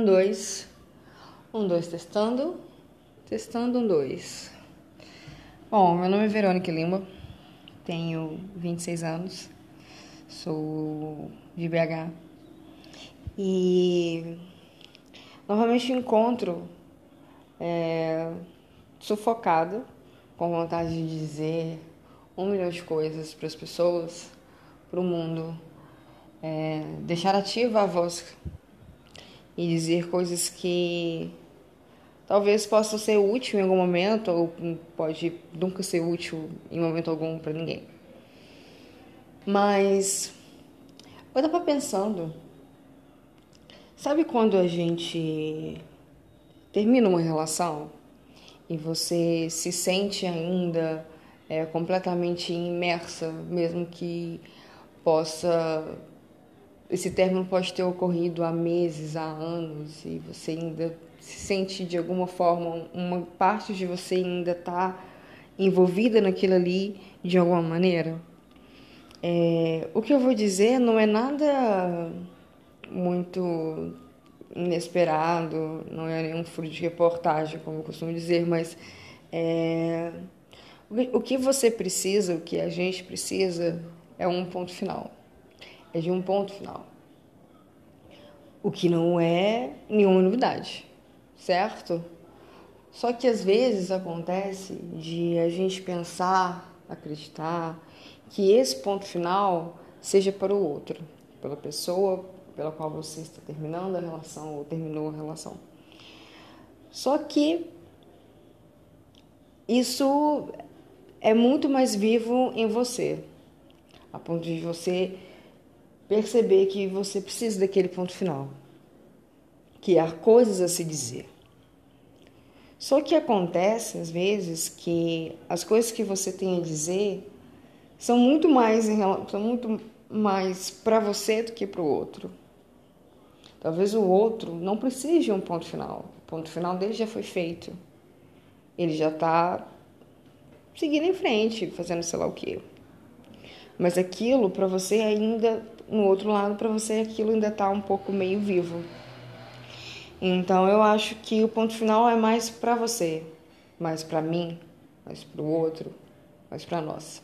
Um, dois. Um, dois, testando. Testando, um, dois. Bom, meu nome é Verônica Lima, tenho 26 anos, sou de BH e normalmente encontro é, sufocada, com vontade de dizer um milhão de coisas para as pessoas, para o mundo, é, deixar ativa a voz e dizer coisas que talvez possam ser úteis em algum momento ou pode nunca ser útil em momento algum para ninguém. Mas eu estava pensando, sabe quando a gente termina uma relação e você se sente ainda é, completamente imersa, mesmo que possa esse término pode ter ocorrido há meses, há anos, e você ainda se sente de alguma forma, uma parte de você ainda está envolvida naquilo ali de alguma maneira. É, o que eu vou dizer não é nada muito inesperado, não é nenhum furo de reportagem, como eu costumo dizer, mas é, o que você precisa, o que a gente precisa, é um ponto final é de um ponto final. O que não é nenhuma novidade, certo? Só que às vezes acontece de a gente pensar, acreditar que esse ponto final seja para o outro, pela pessoa pela qual você está terminando a relação ou terminou a relação. Só que isso é muito mais vivo em você, a ponto de você perceber que você precisa daquele ponto final, que há coisas a se dizer. Só que acontece às vezes que as coisas que você tem a dizer são muito mais são muito mais para você do que para o outro. Talvez o outro não precise de um ponto final. O ponto final dele já foi feito. Ele já está seguindo em frente, fazendo sei lá o quê. Mas aquilo para você ainda no outro lado, para você aquilo ainda está um pouco meio vivo. Então eu acho que o ponto final é mais para você, mais para mim, mais para o outro, mais para nós.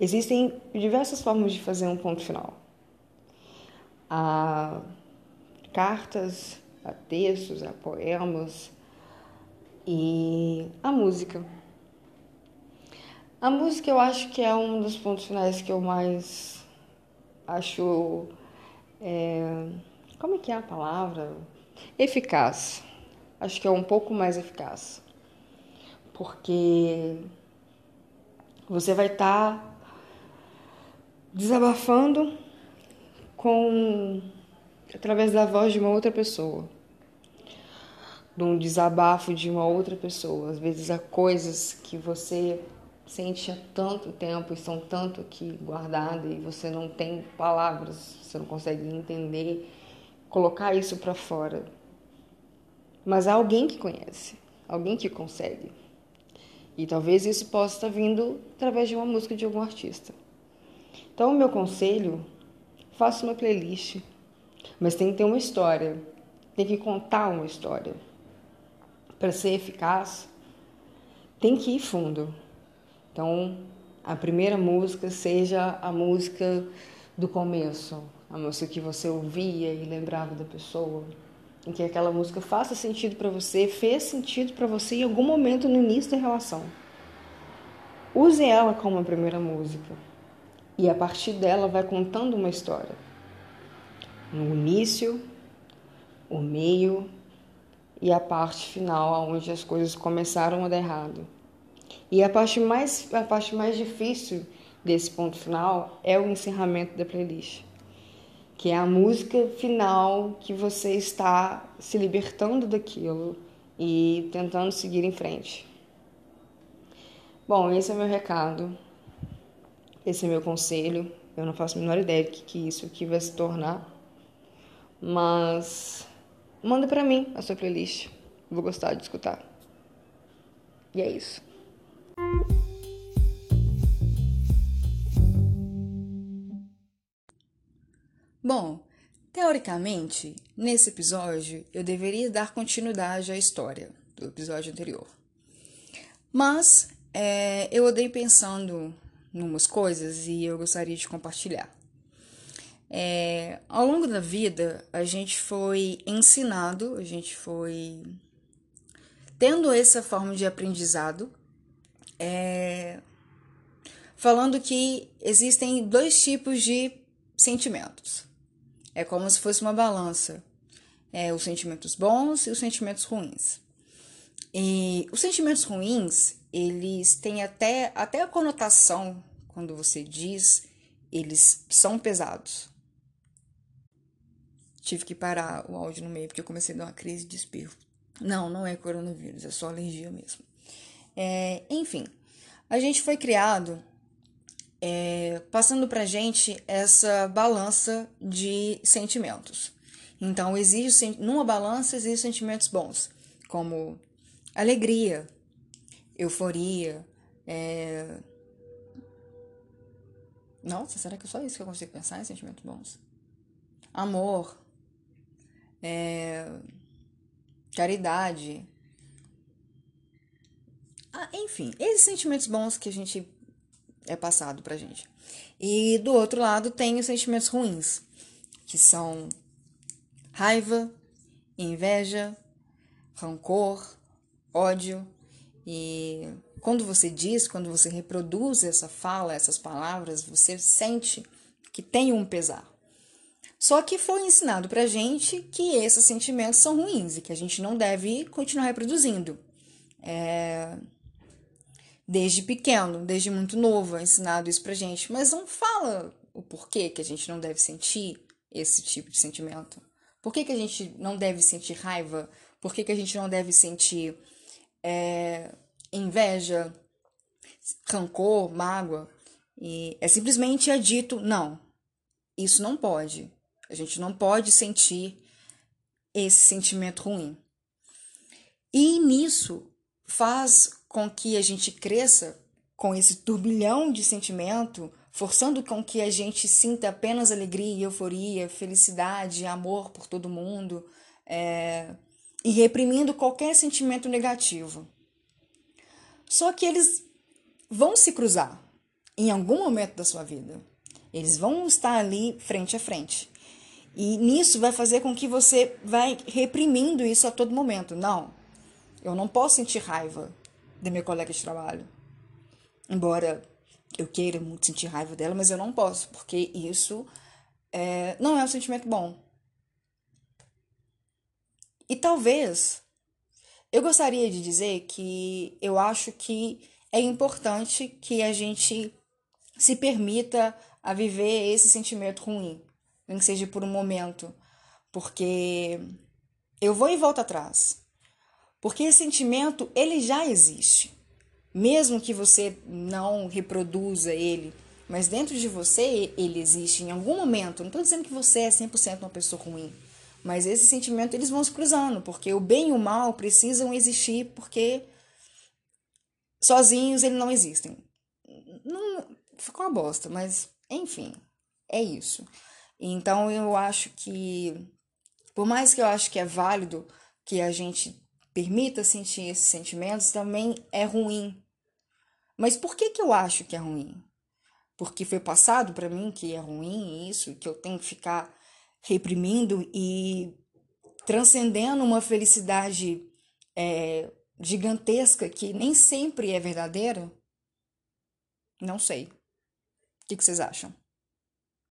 Existem diversas formas de fazer um ponto final. Há cartas, há textos, há poemas e a música. A música eu acho que é um dos pontos finais que eu mais acho. É, como é que é a palavra? Eficaz. Acho que é um pouco mais eficaz. Porque você vai estar tá desabafando com através da voz de uma outra pessoa. De um desabafo de uma outra pessoa. Às vezes há coisas que você sente há tanto tempo e são tanto aqui guardadas e você não tem palavras, você não consegue entender, colocar isso para fora. Mas há alguém que conhece, alguém que consegue. E talvez isso possa estar vindo através de uma música de algum artista. Então, o meu conselho, faça uma playlist, mas tem que ter uma história, tem que contar uma história. Para ser eficaz, tem que ir fundo. Então, a primeira música seja a música do começo, a música que você ouvia e lembrava da pessoa, em que aquela música faça sentido para você, fez sentido para você em algum momento no início da relação. Use ela como a primeira música e a partir dela vai contando uma história. No início, o meio e a parte final, onde as coisas começaram a dar errado. E a parte mais, a parte mais difícil desse ponto final é o encerramento da playlist, que é a música final que você está se libertando daquilo e tentando seguir em frente. Bom, esse é meu recado, esse é meu conselho. Eu não faço a menor ideia do que, que isso aqui vai se tornar, mas manda para mim a sua playlist. Vou gostar de escutar. E é isso. Bom, Teoricamente, nesse episódio, eu deveria dar continuidade à história do episódio anterior. Mas é, eu andei pensando em umas coisas e eu gostaria de compartilhar. É, ao longo da vida, a gente foi ensinado, a gente foi tendo essa forma de aprendizado, é, falando que existem dois tipos de sentimentos. É como se fosse uma balança. É, os sentimentos bons e os sentimentos ruins. E os sentimentos ruins, eles têm até, até a conotação, quando você diz, eles são pesados. Tive que parar o áudio no meio porque eu comecei a dar uma crise de espirro. Não, não é coronavírus, é só alergia mesmo. É, enfim, a gente foi criado é, passando pra gente essa balança de sentimentos. Então, existe, numa balança existem sentimentos bons, como alegria, euforia, é... Nossa, será que é só isso que eu consigo pensar em sentimentos bons? Amor, é... caridade. Ah, enfim, esses sentimentos bons que a gente é passado pra gente. E do outro lado tem os sentimentos ruins, que são raiva, inveja, rancor, ódio. E quando você diz, quando você reproduz essa fala, essas palavras, você sente que tem um pesar. Só que foi ensinado pra gente que esses sentimentos são ruins e que a gente não deve continuar reproduzindo. É, desde pequeno, desde muito novo, é ensinado isso pra gente, mas não fala o porquê que a gente não deve sentir esse tipo de sentimento. Por que, que a gente não deve sentir raiva? Por que, que a gente não deve sentir é, inveja, rancor, mágoa? E é simplesmente é dito, não, isso não pode. A gente não pode sentir esse sentimento ruim. E nisso faz com que a gente cresça com esse turbilhão de sentimento, forçando com que a gente sinta apenas alegria, euforia, felicidade, amor por todo mundo, é, e reprimindo qualquer sentimento negativo. Só que eles vão se cruzar em algum momento da sua vida. Eles vão estar ali frente a frente. E nisso vai fazer com que você vai reprimindo isso a todo momento. Não, eu não posso sentir raiva de meu colega de trabalho. Embora eu queira muito sentir raiva dela, mas eu não posso, porque isso é, não é um sentimento bom. E talvez eu gostaria de dizer que eu acho que é importante que a gente se permita a viver esse sentimento ruim, nem que seja por um momento, porque eu vou e volto atrás. Porque esse sentimento, ele já existe. Mesmo que você não reproduza ele, mas dentro de você ele existe em algum momento. Não estou dizendo que você é 100% uma pessoa ruim, mas esse sentimento eles vão se cruzando, porque o bem e o mal precisam existir, porque sozinhos eles não existem. Não, ficou uma bosta, mas enfim, é isso. Então eu acho que, por mais que eu acho que é válido que a gente permita sentir esses sentimentos também é ruim. Mas por que, que eu acho que é ruim? Porque foi passado para mim que é ruim isso, que eu tenho que ficar reprimindo e transcendendo uma felicidade é, gigantesca que nem sempre é verdadeira? Não sei. O que, que vocês acham?